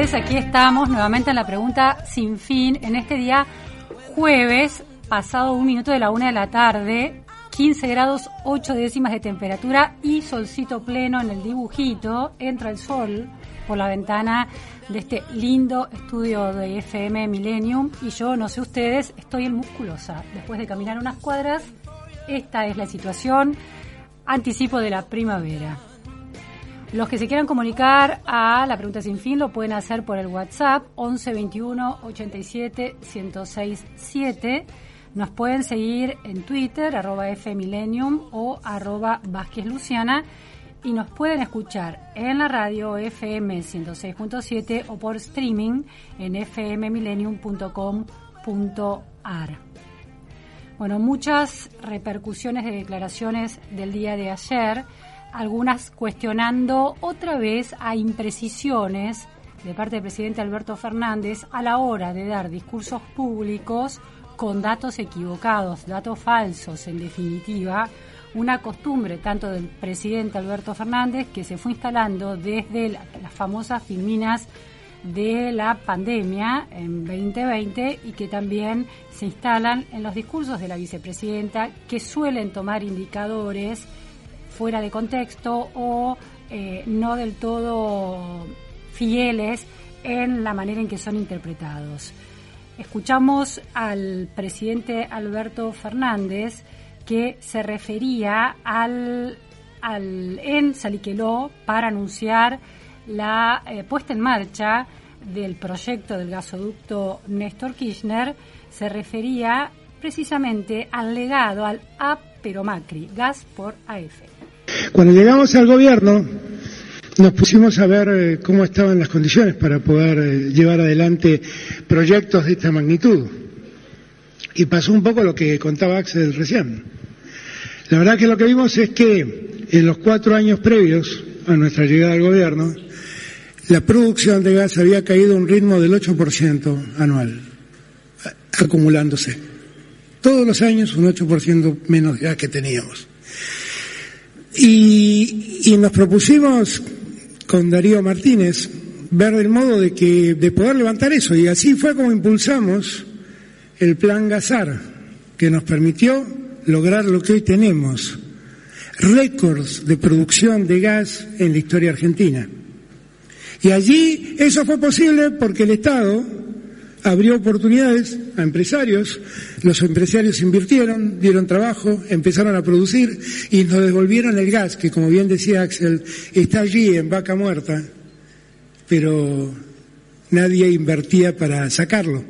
Aquí estamos nuevamente en la pregunta sin fin en este día jueves, pasado un minuto de la una de la tarde, 15 grados 8 décimas de temperatura y solcito pleno en el dibujito, entra el sol por la ventana de este lindo estudio de FM Millennium y yo, no sé ustedes, estoy en musculosa. Después de caminar unas cuadras, esta es la situación, anticipo de la primavera. Los que se quieran comunicar a la pregunta sin fin lo pueden hacer por el WhatsApp 11 21 87 106 7. Nos pueden seguir en Twitter, arroba o arroba Vázquez Luciana. Y nos pueden escuchar en la radio FM 106.7 o por streaming en fmmillennium.com.ar. Bueno, muchas repercusiones de declaraciones del día de ayer, algunas cuestionando otra vez a imprecisiones de parte del presidente Alberto Fernández a la hora de dar discursos públicos con datos equivocados, datos falsos en definitiva, una costumbre tanto del presidente Alberto Fernández que se fue instalando desde la- las famosas filminas de la pandemia en 2020 y que también se instalan en los discursos de la vicepresidenta que suelen tomar indicadores fuera de contexto o eh, no del todo fieles en la manera en que son interpretados. Escuchamos al presidente Alberto Fernández que se refería al, al en Saliqueló para anunciar la eh, puesta en marcha del proyecto del gasoducto Néstor Kirchner, se refería precisamente al legado, al A pero Macri, gas por AF. Cuando llegamos al gobierno, nos pusimos a ver eh, cómo estaban las condiciones para poder eh, llevar adelante proyectos de esta magnitud. Y pasó un poco lo que contaba Axel recién. La verdad que lo que vimos es que en los cuatro años previos a nuestra llegada al gobierno, la producción de gas había caído a un ritmo del 8% anual, acumulándose. Todos los años un 8% menos de gas que teníamos. Y, nos propusimos con Darío Martínez ver el modo de que de poder levantar eso. Y así fue como impulsamos el plan Gazar que nos permitió lograr lo que hoy tenemos récords de producción de gas en la historia argentina. Y allí eso fue posible porque el Estado abrió oportunidades a empresarios, los empresarios invirtieron, dieron trabajo, empezaron a producir y nos devolvieron el gas, que como bien decía Axel, está allí en vaca muerta, pero nadie invertía para sacarlo.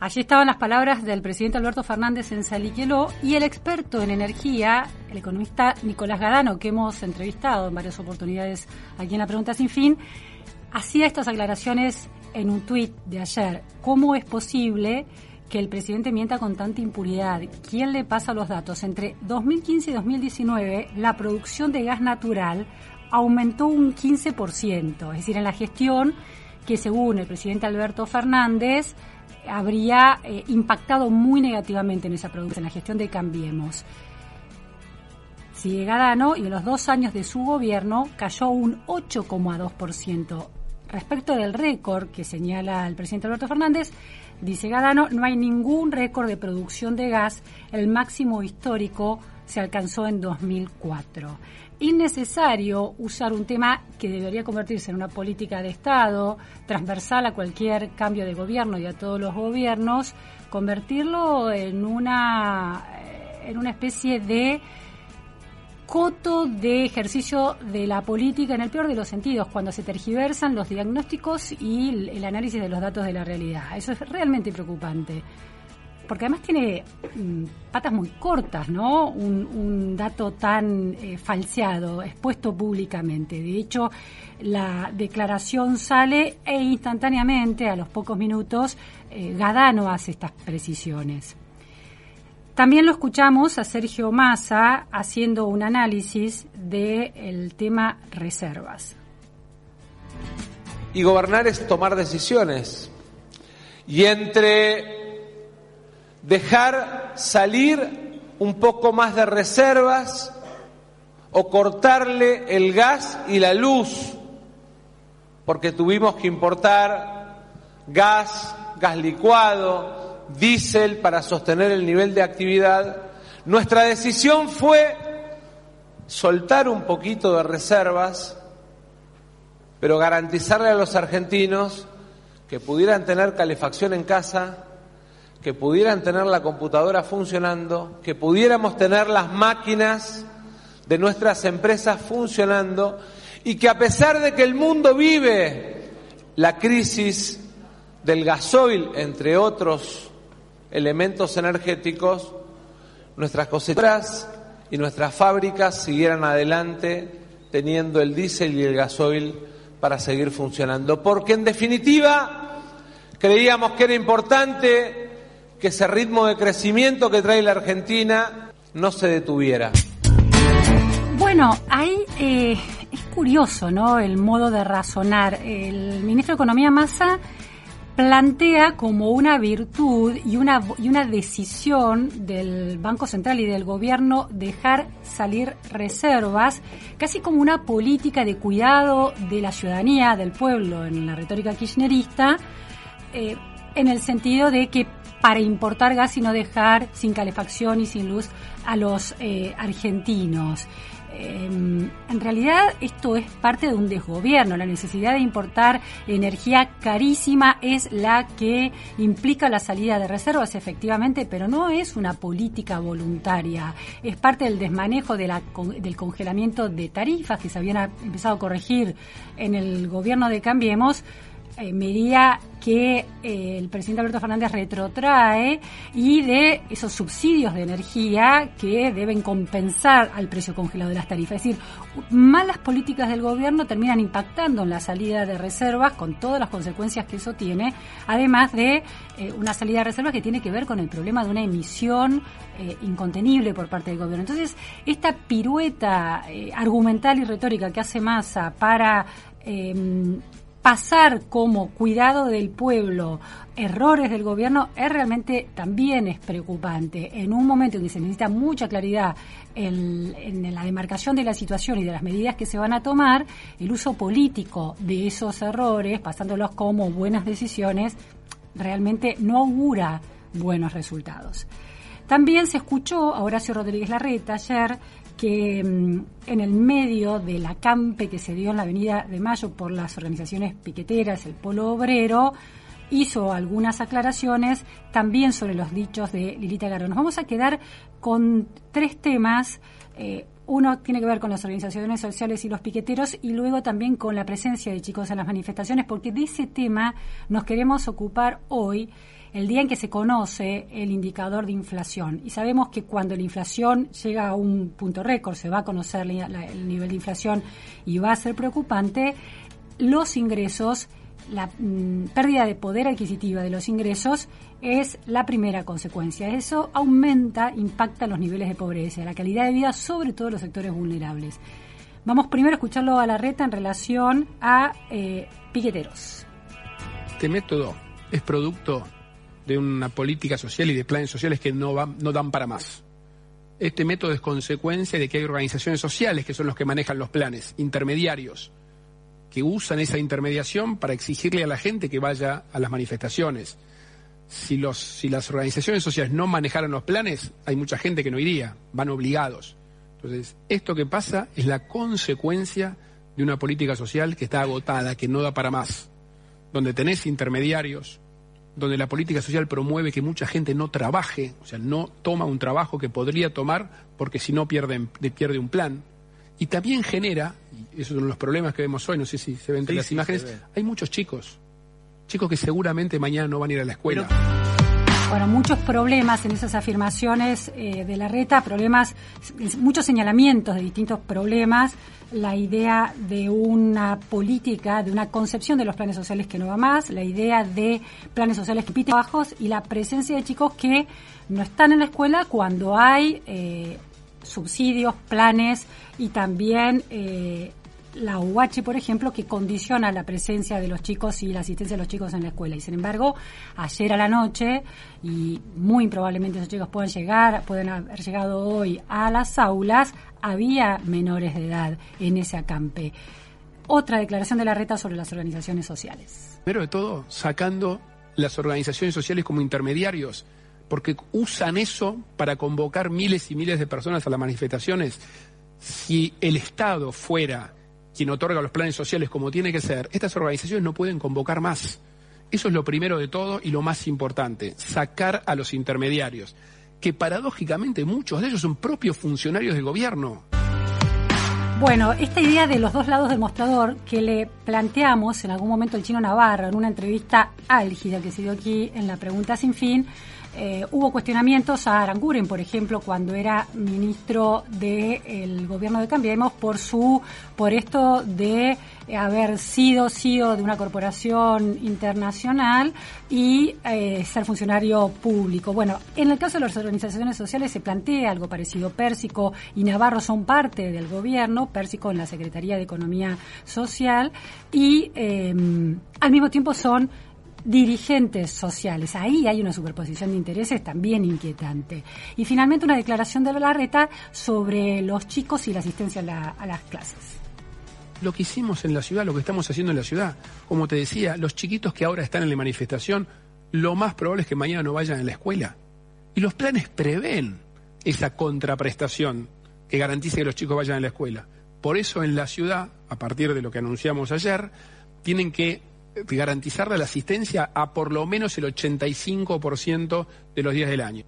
Allí estaban las palabras del presidente Alberto Fernández en Saliqueló y el experto en energía, el economista Nicolás Gadano, que hemos entrevistado en varias oportunidades aquí en la Pregunta Sin Fin, hacía estas aclaraciones en un tuit de ayer. ¿Cómo es posible que el presidente mienta con tanta impunidad? ¿Quién le pasa los datos? Entre 2015 y 2019, la producción de gas natural aumentó un 15%, es decir, en la gestión que según el presidente Alberto Fernández habría eh, impactado muy negativamente en esa producción, en la gestión de Cambiemos. Sigue Gadano y en los dos años de su gobierno cayó un 8,2%. Respecto del récord que señala el presidente Alberto Fernández, dice Gadano, no hay ningún récord de producción de gas, el máximo histórico se alcanzó en 2004 innecesario usar un tema que debería convertirse en una política de Estado, transversal a cualquier cambio de gobierno y a todos los gobiernos, convertirlo en una, en una especie de coto de ejercicio de la política en el peor de los sentidos, cuando se tergiversan los diagnósticos y el análisis de los datos de la realidad. Eso es realmente preocupante porque además tiene mm, patas muy cortas, ¿no? Un, dato tan eh, falseado, expuesto públicamente. De hecho, la declaración sale e instantáneamente, a los pocos minutos, eh, Gadano hace estas precisiones. También lo escuchamos a Sergio Massa haciendo un análisis del tema reservas. Y gobernar es tomar decisiones. Y entre dejar salir un poco más de reservas o cortarle el gas y la luz, porque tuvimos que importar gas, gas licuado, diésel para sostener el nivel de actividad. Nuestra decisión fue soltar un poquito de reservas, pero garantizarle a los argentinos que pudieran tener calefacción en casa, que pudieran tener la computadora funcionando, que pudiéramos tener las máquinas de nuestras empresas funcionando y que a pesar de que el mundo vive la crisis del gasoil, entre otros elementos energéticos, nuestras cosechadoras y nuestras fábricas siguieran adelante teniendo el diésel y el gasoil para seguir funcionando. Porque en definitiva creíamos que era importante que ese ritmo de crecimiento que trae la Argentina no se detuviera. Bueno, ahí eh, es curioso, ¿no? El modo de razonar. El ministro de Economía Massa plantea como una virtud y una, y una decisión del Banco Central y del gobierno dejar salir reservas, casi como una política de cuidado de la ciudadanía, del pueblo, en la retórica kirchnerista, eh, en el sentido de que para importar gas y no dejar sin calefacción y sin luz a los eh, argentinos. Em, en realidad esto es parte de un desgobierno. La necesidad de importar energía carísima es la que implica la salida de reservas, efectivamente, pero no es una política voluntaria. Es parte del desmanejo de la, del congelamiento de tarifas que se habían empezado a corregir en el gobierno de Cambiemos eh, medida que eh, el presidente Alberto Fernández retrotrae y de esos subsidios de energía que deben compensar al precio congelado de las tarifas. Es decir, malas políticas del gobierno terminan impactando en la salida de reservas con todas las consecuencias que eso tiene, además de eh, una salida de reservas que tiene que ver con el problema de una emisión incontenible por parte del gobierno. Entonces, esta pirueta argumental y retórica que hace Massa para pasar como cuidado del pueblo errores del gobierno es realmente también es preocupante. En un momento en que se necesita mucha claridad en, la demarcación de la situación y de las medidas que se van a tomar, el uso político de esos errores, pasándolos como buenas decisiones, realmente no augura buenos resultados. También se escuchó a Horacio Rodríguez Larreta ayer que mm, en el medio del acampe que se dio en la Avenida de Mayo por las organizaciones piqueteras, el Polo Obrero, hizo algunas aclaraciones también sobre los dichos de Lilita Garón. Nos vamos a quedar con tres temas. Eh, uno tiene que ver con las organizaciones sociales y los piqueteros y luego también con la presencia de chicos en las manifestaciones, porque de ese tema nos queremos ocupar hoy el día en que se conoce el indicador de inflación. Y sabemos que cuando la inflación llega a un punto récord, se va a conocer el nivel de inflación y va a ser preocupante, los ingresos, la mm, pérdida de poder adquisitiva de los ingresos es la primera consecuencia. Eso aumenta, impacta los niveles de pobreza, la calidad de vida, sobre todo los sectores vulnerables. Vamos primero a escucharlo a la reta en relación a eh, piqueteros. Este método es producto de una política social y de planes sociales que no, van, no dan para más. Este método es consecuencia de que hay organizaciones sociales que son los que manejan los planes, intermediarios, que usan esa intermediación para exigirle a la gente que vaya a las manifestaciones. Si, los, si las organizaciones sociales no manejaran los planes, hay mucha gente que no iría, van obligados. Entonces, esto que pasa es la consecuencia de una política social que está agotada, que no da para más, donde tenés intermediarios, donde la política social promueve que mucha gente no trabaje, o sea, no toma un trabajo que podría tomar porque si no pierde, pierde un plan. Y también genera, y esos son los problemas que vemos hoy, no sé si se ven entre las imágenes, hay muchos chicos, chicos que seguramente mañana no van a ir a la escuela. Bueno, muchos problemas en esas afirmaciones eh, de la reta, problemas, muchos señalamientos de distintos problemas, la idea de una política, de una concepción de los planes sociales que no va más, la idea de planes sociales que piten bajos y la presencia de chicos que no están en la escuela cuando hay eh, subsidios, planes y también eh, la UH, por ejemplo, que condiciona la presencia de los chicos y la asistencia de los chicos en la escuela. Y sin embargo, ayer a la noche, y muy improbablemente esos chicos puedan llegar, pueden haber llegado hoy a las aulas, había menores de edad en ese acampe. Otra declaración de la reta sobre las organizaciones sociales. Primero de todo, sacando las organizaciones sociales como intermediarios porque usan eso para convocar miles y miles de personas a las manifestaciones. Si el Estado fuera quien otorga los planes sociales como tiene que ser, estas organizaciones no pueden convocar más. Eso es lo primero de todo y lo más importante, sacar a los intermediarios, que paradójicamente muchos de ellos son propios funcionarios del gobierno. Bueno, esta idea de los dos lados del mostrador que le planteamos en algún momento el chino Navarro en una entrevista álgida que se dio aquí en la pregunta sin fin, eh, hubo cuestionamientos a Aranguren, por ejemplo, cuando era ministro del gobierno de Cambiemos por su por esto de haber sido CEO de una corporación internacional y eh, ser funcionario público. Bueno, en el caso de las organizaciones sociales se plantea algo parecido. Pérsico y Navarro son parte del gobierno, Pérsico en la Secretaría de Economía Social y eh, al mismo tiempo son dirigentes sociales. Ahí hay una superposición de intereses también inquietante. Y finalmente una declaración de la reta sobre los chicos y la asistencia a, las clases. Lo que hicimos en la ciudad, lo que estamos haciendo en la ciudad, como te decía, los chiquitos que ahora están en la manifestación, lo más probable es que mañana no vayan a la escuela. Y los planes prevén esa contraprestación que garantice que los chicos vayan a la escuela. Por eso en la ciudad, a partir de lo que anunciamos ayer, tienen que garantizarle la asistencia a por lo menos el 85% de los días del año.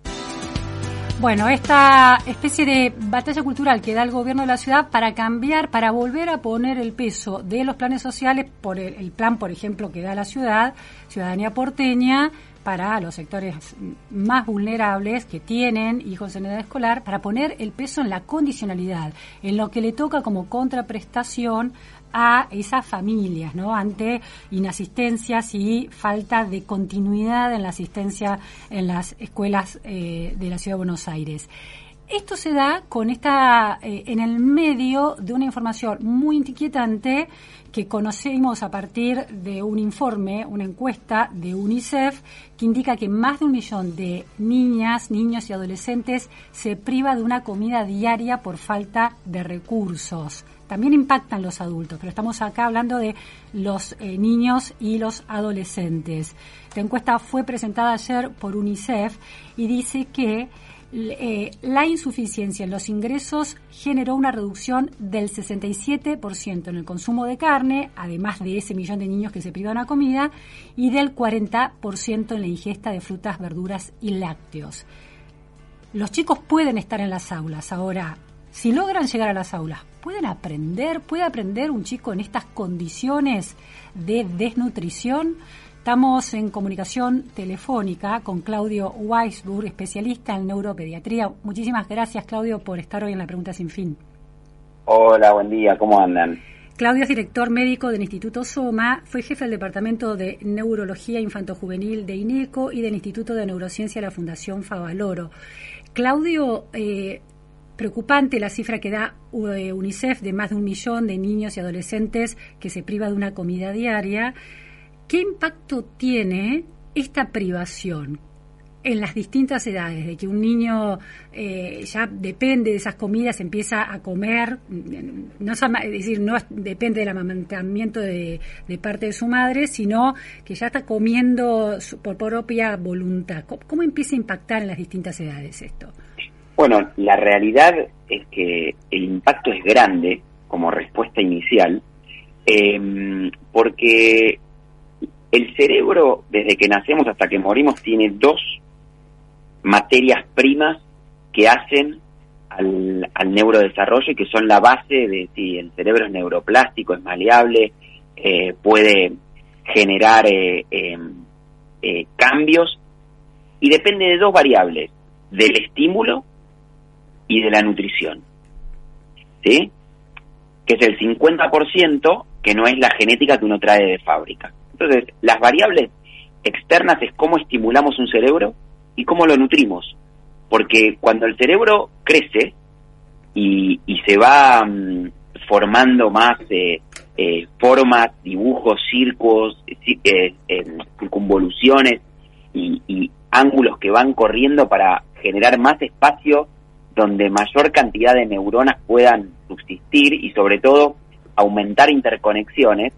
Bueno, esta especie de batalla cultural que da el gobierno de la ciudad para cambiar, para volver a poner el peso de los planes sociales por el, plan, por ejemplo, que da la ciudad, ciudadanía porteña, para los sectores más vulnerables que tienen hijos en edad escolar, para poner el peso en la condicionalidad, en lo que le toca como contraprestación a esas familias, ¿no? Ante inasistencias y falta de continuidad en la asistencia en las escuelas eh, de la Ciudad de Buenos Aires. Esto se da con esta, eh, en el medio de una información muy inquietante que conocemos a partir de un informe, una encuesta de UNICEF, que indica que más de un millón de niñas, niños y adolescentes se priva de una comida diaria por falta de recursos también impactan los adultos, pero estamos acá hablando de los eh, niños y los adolescentes. La encuesta fue presentada ayer por UNICEF y dice que eh, la insuficiencia en los ingresos generó una reducción del 67% en el consumo de carne, además de ese millón de niños que se privan a comida, y del 40% en la ingesta de frutas, verduras y lácteos. Los chicos pueden estar en las aulas. Ahora, si logran llegar a las aulas, ¿pueden aprender? ¿Puede aprender un chico en estas condiciones de desnutrición? Estamos en comunicación telefónica con Claudio Weisburg, especialista en neuropediatría. Muchísimas gracias, Claudio, por estar hoy en la Pregunta Sin Fin. Hola, buen día, ¿cómo andan? Claudio es director médico del Instituto Soma, fue jefe del Departamento de Neurología Infantojuvenil de INECO y del Instituto de Neurociencia de la Fundación Favaloro. Claudio, eh, preocupante la cifra que da eh, UNICEF de más de un millón de niños y adolescentes que se priva de una comida diaria. ¿Qué impacto tiene esta privación? en las distintas edades, de que un niño eh, ya depende de esas comidas, empieza a comer, no es decir, no depende del amamantamiento de, parte de su madre, sino que ya está comiendo por propia voluntad. ¿Cómo, empieza a impactar en las distintas edades esto? Bueno, la realidad es que el impacto es grande como respuesta inicial, eh, porque el cerebro, desde que nacemos hasta que morimos, tiene dos materias primas que hacen al, neurodesarrollo y que son la base de si el cerebro es neuroplástico, es maleable, eh, puede generar eh, em, eh, cambios y depende de dos variables, del estímulo y de la nutrición. ¿Sí? Que es el 50% que no es la genética que uno trae de fábrica. Entonces, las variables externas es cómo estimulamos un cerebro y cómo lo nutrimos. Porque cuando el cerebro crece y, se va mm, formando más eh, eh, formas, dibujos, circos, eh, circunvoluciones y, y ángulos que van corriendo para generar más espacio donde mayor cantidad de neuronas puedan subsistir y sobre todo aumentar interconexiones,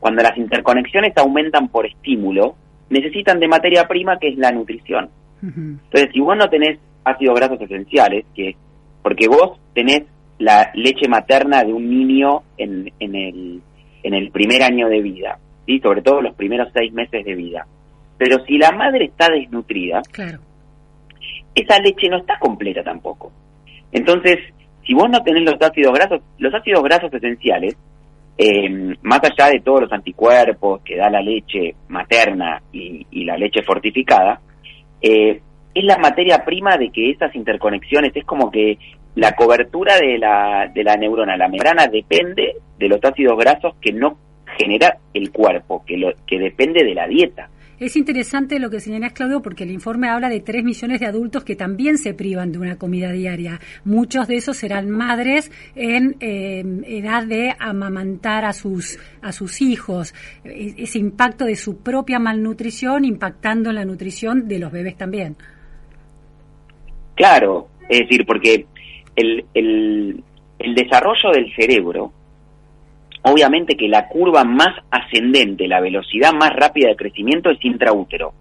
cuando las interconexiones aumentan por estímulo, necesitan de materia prima que es la nutrición. Entonces, si vos no tenés ácidos grasos esenciales, que porque vos tenés la leche materna de un niño en, en, el, en el primer año de vida, ¿sí? sobre todo los primeros seis meses de vida. Pero si la madre está desnutrida, claro. Esa leche no está completa tampoco. Entonces, si vos no tenés los ácidos grasos, los ácidos grasos esenciales eh, más allá de todos los anticuerpos que da la leche materna y, la leche fortificada, eh, es la materia prima de que esas interconexiones, es como que la cobertura de la, de la neurona, la membrana, depende de los ácidos grasos que no genera el cuerpo, que, lo, que depende de la dieta. Es interesante lo que señalas, Claudio, porque el informe habla de 3 millones de adultos que también se privan de una comida diaria. Muchos de esos serán madres en eh, edad de amamantar a sus, a sus hijos. E-, ese impacto de su propia malnutrición impactando en la nutrición de los bebés también. Claro, es decir, porque el, el, el desarrollo del cerebro obviamente que la curva más ascendente, la velocidad más rápida de crecimiento es intraútero.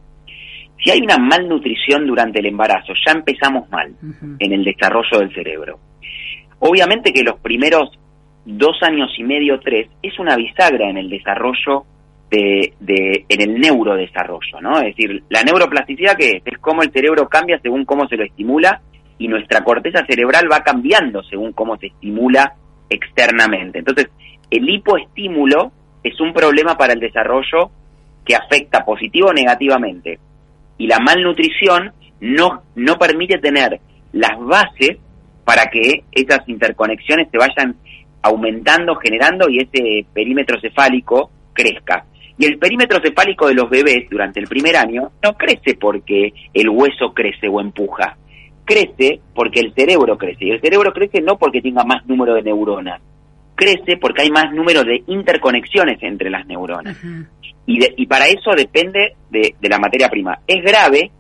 Si hay una malnutrición durante el embarazo, ya empezamos mal en el desarrollo del cerebro. Obviamente que los primeros dos años y medio, tres, es una bisagra en el desarrollo de, de, en el neurodesarrollo, ¿no? Es decir, la neuroplasticidad que es, es cómo el cerebro cambia según cómo se lo estimula y nuestra corteza cerebral va cambiando según cómo se estimula externamente. Entonces, el hipoestímulo es un problema para el desarrollo que afecta positivo o negativamente. Y la malnutrición no, no permite tener las bases para que esas interconexiones se vayan aumentando, generando y ese perímetro cefálico crezca. Y el perímetro cefálico de los bebés durante el primer año no crece porque el hueso crece o empuja, crece porque el cerebro crece. Y el cerebro crece no porque tenga más número de neuronas, crece porque hay más número de interconexiones entre las neuronas. y, y, para eso depende de, la materia prima. Es grave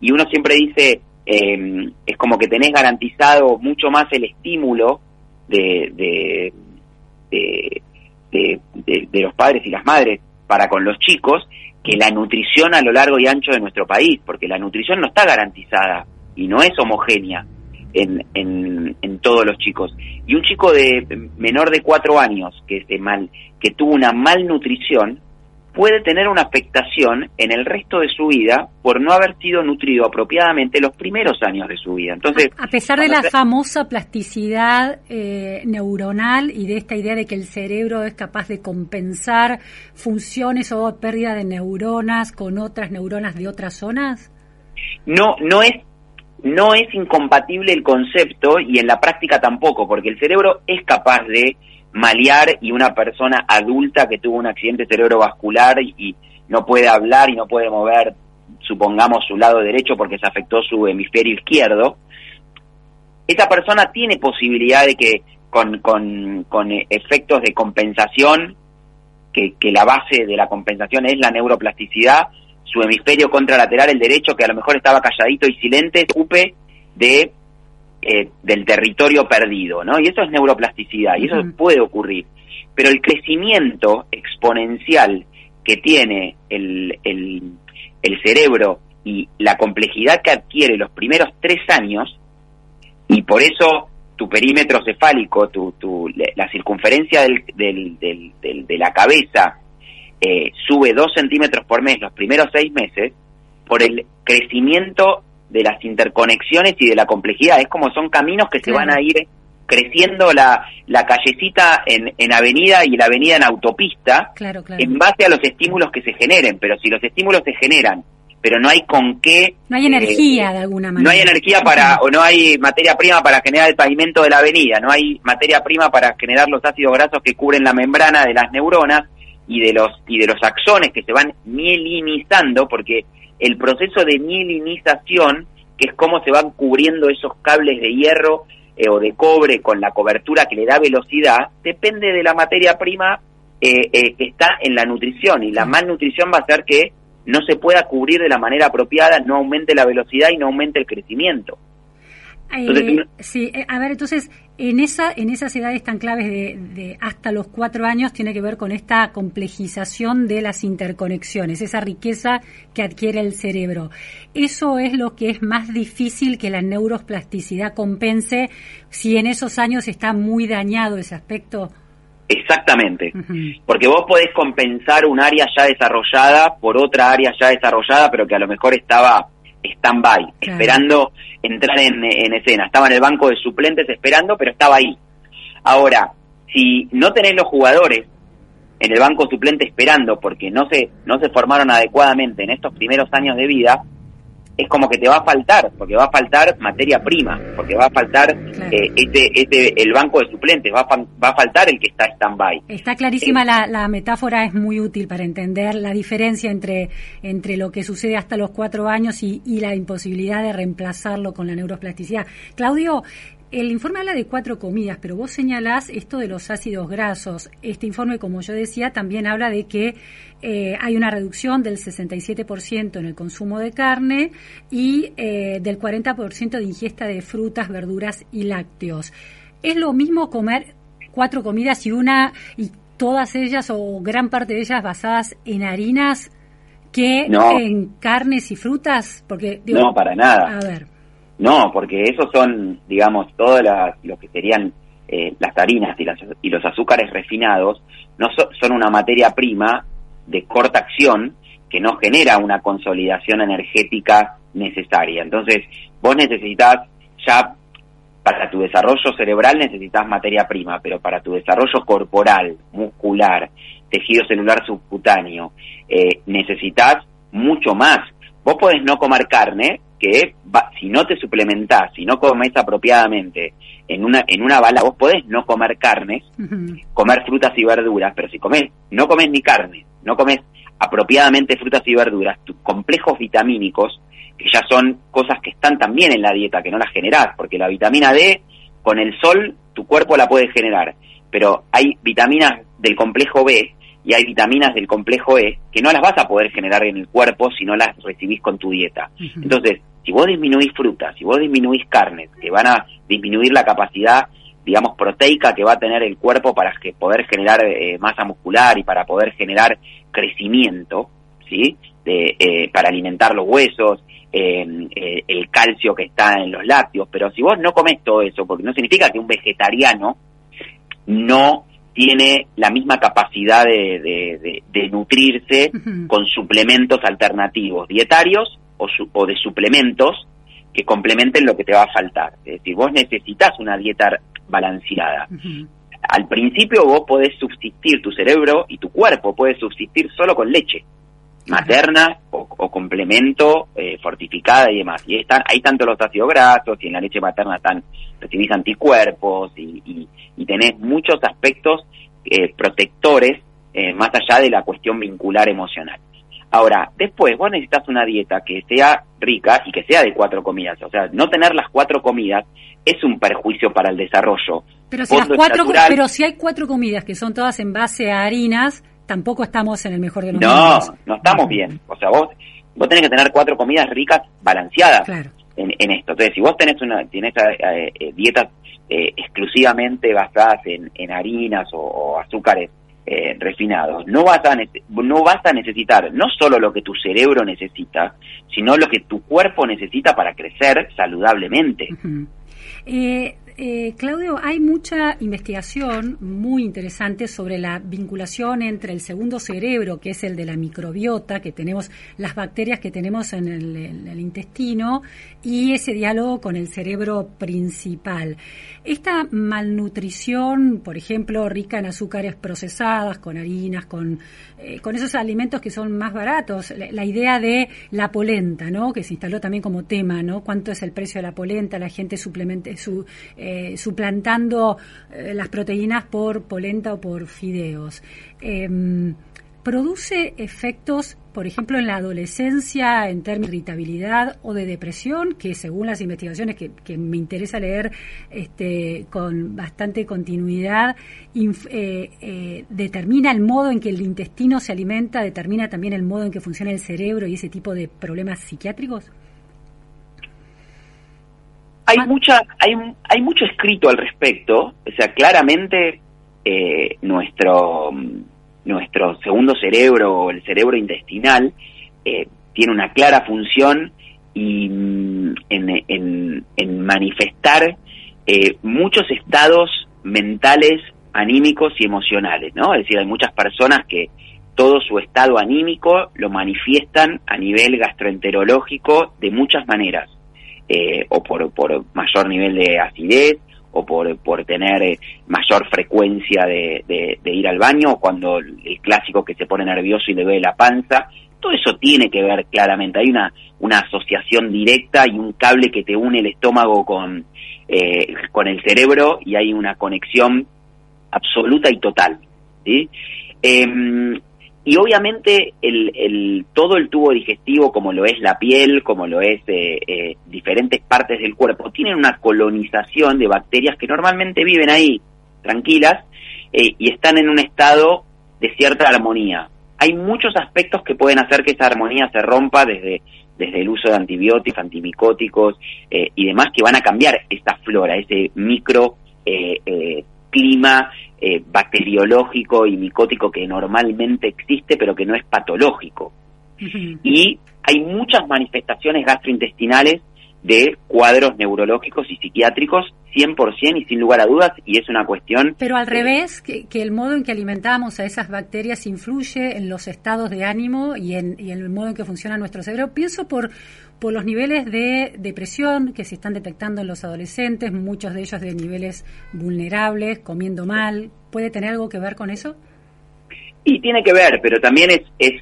y uno siempre dice, em, es como que tenés garantizado mucho más el estímulo de, de, de, de, los padres y las madres para con los chicos que la nutrición a lo largo y ancho de nuestro país, porque la nutrición no está garantizada y no es homogénea en, en, todos los chicos. Y un chico de menor de cuatro años que, se mal, que tuvo una malnutrición puede tener una afectación en el resto de su vida por no haber sido nutrido apropiadamente los primeros años de su vida. Entonces, a pesar de la famosa plasticidad eh, neuronal y de esta idea de que el cerebro es capaz de compensar funciones o pérdida de neuronas con otras neuronas de otras zonas. No, no es no es incompatible el concepto y en la práctica tampoco, porque el cerebro es capaz de malear y una persona adulta que tuvo un accidente cerebrovascular y, no puede hablar y no puede mover, supongamos, su lado derecho porque se afectó su hemisferio izquierdo, esa persona tiene posibilidad de que con, con, con efectos de compensación, que, que la base de la compensación es la neuroplasticidad, su hemisferio contralateral, el derecho, que a lo mejor estaba calladito y silente, ocupe de eh, del territorio perdido, ¿no? Y eso es neuroplasticidad, y eso puede ocurrir. Pero el crecimiento exponencial que tiene el, el, el cerebro y la complejidad que adquiere los primeros tres años, y por eso tu perímetro cefálico, tu, tu, la circunferencia del, del- del- de la cabeza eh, sube dos centímetros por mes los primeros seis meses, por el crecimiento de las interconexiones y de la complejidad. Es como son caminos que se van a ir creciendo la, la callecita en, en avenida y la avenida en autopista Claro, claro. en base a los estímulos que se generen. Pero si los estímulos se generan, pero no hay con qué... No hay eh, energía de alguna manera. no hay energía para, o no hay materia prima para generar el pavimento de la avenida, no hay materia prima para generar los ácidos grasos que cubren la membrana de las neuronas y de los, y de los axones que se van mielinizando, porque el proceso de mielinización, que es cómo se van cubriendo esos cables de hierro eh, o de cobre con la cobertura que le da velocidad, depende de la materia prima eh, eh, que está en la nutrición, y la malnutrición va a hacer que no se pueda cubrir de la manera apropiada, no aumente la velocidad y no aumente el crecimiento. Eh, sí, eh, a ver, entonces, en esa en esas edades tan claves de, de hasta los cuatro años tiene que ver con esta complejización de las interconexiones, esa riqueza que adquiere el cerebro. Eso es lo que es más difícil que la neuroplasticidad compense si en esos años está muy dañado ese aspecto. Exactamente. Porque vos podés compensar un área ya desarrollada por otra área ya desarrollada, pero que a lo mejor estaba stand-by, Claro. esperando entrar en, en escena. Estaba en el banco de suplentes esperando, pero estaba ahí. Ahora, si no tenés los jugadores en el banco suplente esperando porque no se, no se formaron adecuadamente en estos primeros años de vida, es como que te va a faltar, porque va a faltar materia prima, porque va a faltar Claro. eh, este, este, el banco de suplentes, va a, va a faltar el que está stand-by. Está clarísima la, la metáfora, es muy útil para entender la diferencia entre, entre lo que sucede hasta los cuatro años y, y la imposibilidad de reemplazarlo con la neuroplasticidad. Claudio, el informe habla de cuatro comidas, pero vos señalás esto de los ácidos grasos. Este informe, como yo decía, también habla de que eh, hay una reducción del 67% en el consumo de carne y eh, del 40% de ingesta de frutas, verduras y lácteos. ¿Es lo mismo comer cuatro comidas y una y todas ellas o gran parte de ellas basadas en harinas que No. en carnes y frutas? Porque digo, No, para nada. A ver, No, porque esos son, digamos, todas las, lo que serían eh, las harinas y, las- y los azúcares refinados, no so- son una materia prima de corta acción que no genera una consolidación energética necesaria. Entonces, vos necesitas ya para tu desarrollo cerebral necesitas materia prima, pero para tu desarrollo corporal, muscular, tejido celular subcutáneo, eh, necesitas mucho más. Vos podés no comer carne, que va- si no te suplementás, si no comes apropiadamente en una, en una bala, vos podés no comer carnes, comer frutas y verduras, pero si comes, no comes ni carne, no comes apropiadamente frutas y verduras, tus complejos vitamínicos, que ya son cosas que están también en la dieta, que no las generás, porque la vitamina D, con el sol, tu cuerpo la puede generar, pero hay vitaminas del complejo B y hay vitaminas del complejo E que no las vas a poder generar en el cuerpo si no las recibís con tu dieta. Entonces, si vos disminuís frutas, si vos disminuís carnes, que van a disminuir la capacidad, digamos, proteica que va a tener el cuerpo para que poder generar eh, masa muscular y para poder generar crecimiento, ¿sí? De, eh, para alimentar los huesos, eh, eh, el calcio que está en los lácteos. Pero si vos no comes todo eso, porque no significa que un vegetariano no tiene la misma capacidad de, de- de- de nutrirse con suplementos alternativos, dietarios o, su- o de suplementos que complementen lo que te va a faltar. Es decir, vos necesitas una dieta balanceada. Al principio vos podés subsistir, tu cerebro y tu cuerpo puede subsistir solo con leche materna o, o complemento eh, fortificada y demás. Y están, hay tanto los ácidos grasos y en la leche materna están, recibís anticuerpos y, y, y tenés muchos aspectos eh, protectores eh, más allá de la cuestión vincular emocional. Ahora, después vos necesitas una dieta que sea rica y que sea de cuatro comidas. O sea, no tener las cuatro comidas es un perjuicio para el desarrollo. Pero si, las cuatro, pero si hay cuatro comidas que son todas en base a harinas, tampoco estamos en el mejor de los No, mundos. no estamos bien. O sea, vos vos tenés que tener cuatro comidas ricas, balanceadas Claro. en, en esto. Entonces, si vos tenés una tenés eh, eh, dietas eh, exclusivamente basadas en, en harinas o, o azúcares eh, refinados, no vas, a no vas a necesitar no solo lo que tu cerebro necesita, sino lo que tu cuerpo necesita para crecer saludablemente. Eh, eh, Claudio, hay mucha investigación muy interesante sobre la vinculación entre el segundo cerebro, que es el de la microbiota, que tenemos las bacterias que tenemos en el, intestino, y ese diálogo con el cerebro principal. Esta malnutrición, por ejemplo, rica en azúcares procesadas, con harinas, con, eh, con esos alimentos que son más baratos, la, la idea de la polenta, ¿no? que se instaló también como tema, ¿no? cuánto es el precio de la polenta, la gente suplemente, su, eh, suplantando eh, las proteínas por polenta o por fideos. Em, produce efectos, por ejemplo, en la adolescencia en términos de irritabilidad o de depresión, que según las investigaciones que, me interesa leer este, con bastante continuidad, eh, eh, determina el modo en que el intestino se alimenta, determina también el modo en que funciona el cerebro y ese tipo de problemas psiquiátricos. Hay mucha hay hay mucho escrito al respecto o sea claramente eh, nuestro nuestro segundo cerebro el cerebro intestinal eh, tiene una clara función y mm, en, en, manifestar eh, muchos estados mentales anímicos y emocionales no es decir hay muchas personas que todo su estado anímico lo manifiestan a nivel gastroenterológico de muchas maneras eh, o por, por mayor nivel de acidez o por, por tener eh, mayor frecuencia de, de- ir al baño o cuando el clásico que se pone nervioso y le duele la panza. Todo eso tiene que ver claramente. Hay una, una asociación directa y un cable que te une el estómago con, eh, con el cerebro y hay una conexión absoluta y total. ¿sí? Em, y obviamente el, el, todo el tubo digestivo, como lo es la piel, como lo es eh, eh, diferentes partes del cuerpo, tienen una colonización de bacterias que normalmente viven ahí, tranquilas, eh, y están en un estado de cierta armonía. Hay muchos aspectos que pueden hacer que esa armonía se rompa desde, desde el uso de antibióticos, antimicóticos eh, y demás que van a cambiar esa flora, ese micro eh, clima eh, bacteriológico y micótico que normalmente existe pero que no es patológico. Y hay muchas manifestaciones gastrointestinales de cuadros neurológicos y psiquiátricos 100% y sin lugar a dudas y es una cuestión Pero al eh, revés, que, que el modo en que alimentamos a esas bacterias influye en los estados de ánimo y en, y en el modo en que funciona nuestro cerebro. Pienso por, por los niveles de depresión que se están detectando en los adolescentes, muchos de ellos de niveles vulnerables, comiendo mal. ¿Puede tener algo que ver con eso? Y tiene que ver, pero también es, es,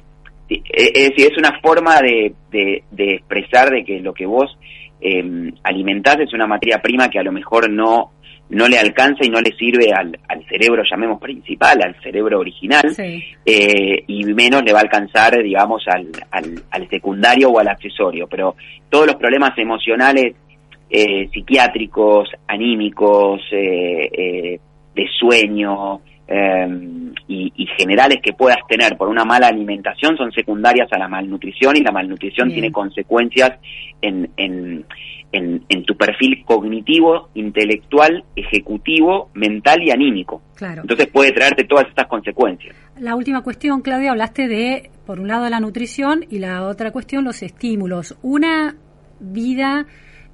es, es una forma de, de, de expresar de que lo que vos eh, alimentás es una materia prima que a lo mejor no, no le alcanza y no le sirve al, al cerebro, llamemos principal, al cerebro original, Sí. eh, y menos le va a alcanzar, digamos, al, al, al secundario o al accesorio. Pero todos los problemas emocionales, eh, psiquiátricos, anímicos, eh, de sueño eh, y, y generales que puedas tener por una mala alimentación son secundarias a la malnutrición y la malnutrición Bien. tiene consecuencias en, en, en, en tu perfil cognitivo, intelectual, ejecutivo, mental y anímico. Claro. Entonces puede traerte todas estas consecuencias. La última cuestión, Claudia, hablaste de, por un lado, la nutrición y la otra cuestión, los estímulos. Una vida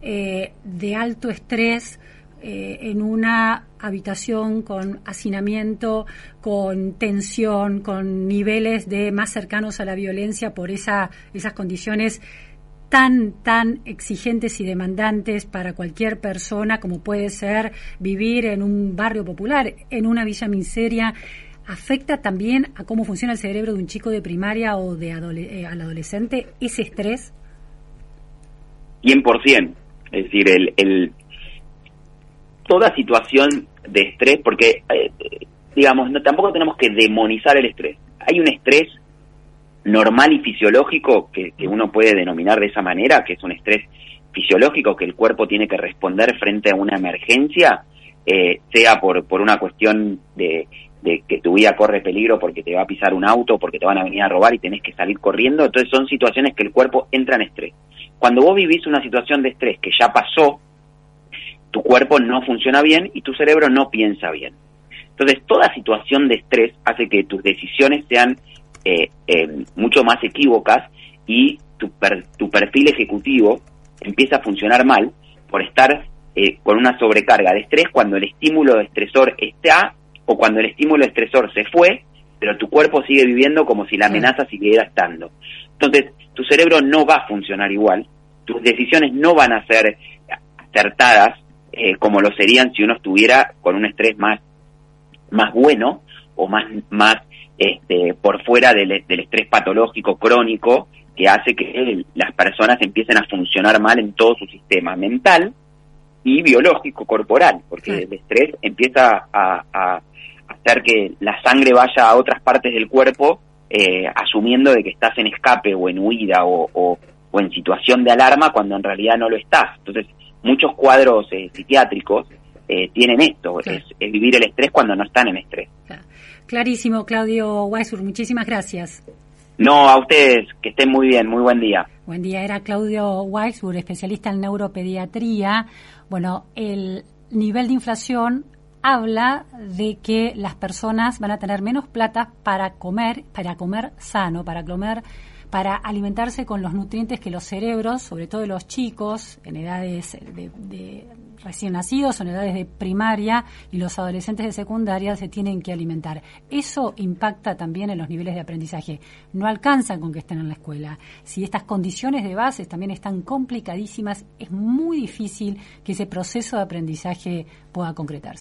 eh, de alto estrés eh, en una habitación con hacinamiento, con tensión, con niveles de más cercanos a la violencia por esa, esas condiciones tan, tan exigentes y demandantes para cualquier persona como puede ser vivir en un barrio popular, en una villa miseria, afecta también a cómo funciona el cerebro de un chico de primaria o de adole- eh, al adolescente ese estrés. 100%. Es decir, el, el, toda situación de estrés, porque, eh, digamos, tampoco tenemos que demonizar el estrés. Hay un estrés normal y fisiológico que, que uno puede denominar de esa manera, que es un estrés fisiológico que el cuerpo tiene que responder frente a una emergencia, eh, sea por, por una cuestión de, de que tu vida corre peligro porque te va a pisar un auto, porque te van a venir a robar y tenés que salir corriendo. Entonces son situaciones que el cuerpo entra en estrés. Cuando vos vivís una situación de estrés que ya pasó, tu cuerpo no funciona bien y tu cerebro no piensa bien. Entonces, toda situación de estrés hace que tus decisiones sean eh, eh, mucho más equívocas y tu, tu perfil ejecutivo empieza a funcionar mal por estar eh, con una sobrecarga de estrés cuando el estímulo de estresor está o cuando el estímulo de estresor se fue, pero tu cuerpo sigue viviendo como si la amenaza siguiera estando. Entonces, tu cerebro no va a funcionar igual, tus decisiones no van a ser acertadas eh, como lo serían si uno estuviera con un estrés más, más bueno o más, más este, por fuera del, del estrés patológico crónico que hace que las personas empiecen a funcionar mal en todo su sistema mental y biológico corporal, porque el estrés empieza a, hacer que la sangre vaya a otras partes del cuerpo eh, asumiendo de que estás en escape o en huida o, o, en situación de alarma cuando en realidad no lo estás. Entonces, muchos cuadros eh, psiquiátricos eh, tienen esto, es, vivir el estrés cuando no están en estrés. Clarísimo, Claudio Weisur, muchísimas gracias. No, a ustedes, que estén muy bien, muy buen día. Buen día, era Claudio Weisur, especialista en neuropediatría. Bueno, el nivel de inflación habla de que las personas van a tener menos plata para comer, para comer sano, para comer para alimentarse con los nutrientes que los cerebros, sobre todo los chicos en edades de, recién nacidos en edades de primaria y los adolescentes de secundaria se tienen que alimentar. Eso impacta también en los niveles de aprendizaje. No alcanzan con que estén en la escuela. Si estas condiciones de base también están complicadísimas, es muy difícil que ese proceso de aprendizaje pueda concretarse.